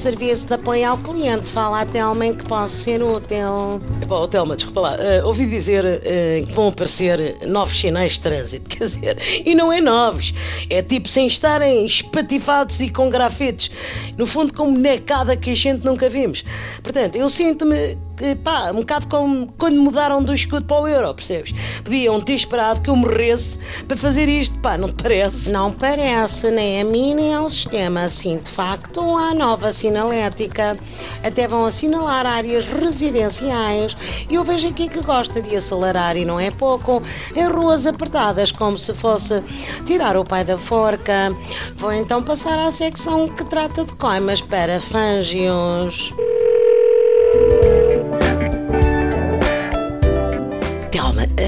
serviço de apoio ao cliente. Fala a Telma em que posso ser útil. Oh, Telma, desculpa lá, uh, ouvi dizer uh, que vão aparecer novos sinais de trânsito, quer dizer, e não é novos, é tipo sem estarem espatifados e com grafetes, no fundo com bonecada que a gente nunca vimos. Portanto, eu sinto-me pá, um bocado como quando mudaram do escudo para o euro, percebes? Podiam ter esperado que eu morresse para fazer isto, pá, não te parece? Não parece, nem a mim nem ao sistema. Sim, de facto, há nova sinalética. Até vão assinalar áreas residenciais. E eu vejo aqui que gosta de acelerar e não é pouco. Em ruas apertadas, como se fosse tirar o pai da forca. Vou então passar à secção que trata de coimas para fângios.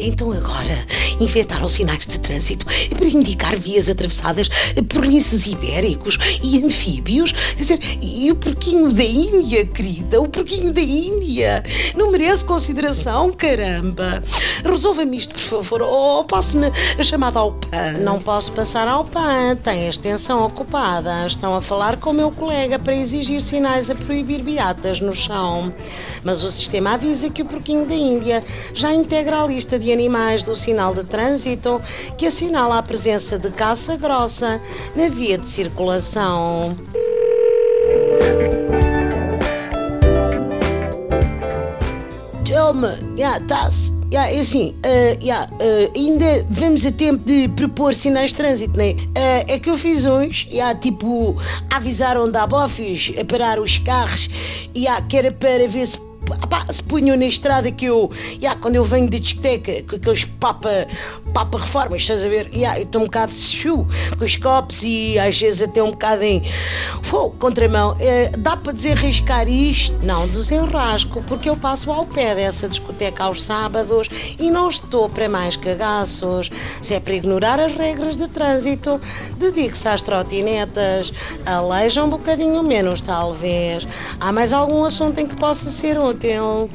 então agora inventaram sinais de trânsito para indicar vias atravessadas por linces ibéricos e anfíbios. Quer dizer, e o porquinho da Índia, querida, o porquinho da Índia. Não merece consideração, caramba. Resolva-me isto, por favor, ou passe-me a chamada ao PAN. Não posso passar ao PAN, tem a extensão ocupada. Estão a falar com o meu colega para exigir sinais a proibir beatas no chão. Mas o sistema avisa que o porquinho da Índia já integra a lista de animais do sinal de trânsito que assinala a presença de caça grossa na via de circulação. Telma, já está-se. É assim, uh, uh, ainda vamos a tempo de propor sinais de trânsito, né? Uh, é que eu fiz uns, yeah, tipo, avisaram da bofes a parar os carros, yeah, que era para ver se Pá, se punham na estrada que eu, yeah, quando eu venho de discoteca, com aqueles papa, papa reformas, estás a ver? Yeah, estou um bocado chu com os copos e às vezes até um bocado em oh, contramão. É, dá para desenrascar isto? Não desenrasco, porque eu passo ao pé dessa discoteca aos sábados e não estou para mais cagaços. Se é para ignorar as regras de trânsito, dedique-se às trotinetas, aleija um bocadinho menos, talvez. Há mais algum assunto em que possa ser útil?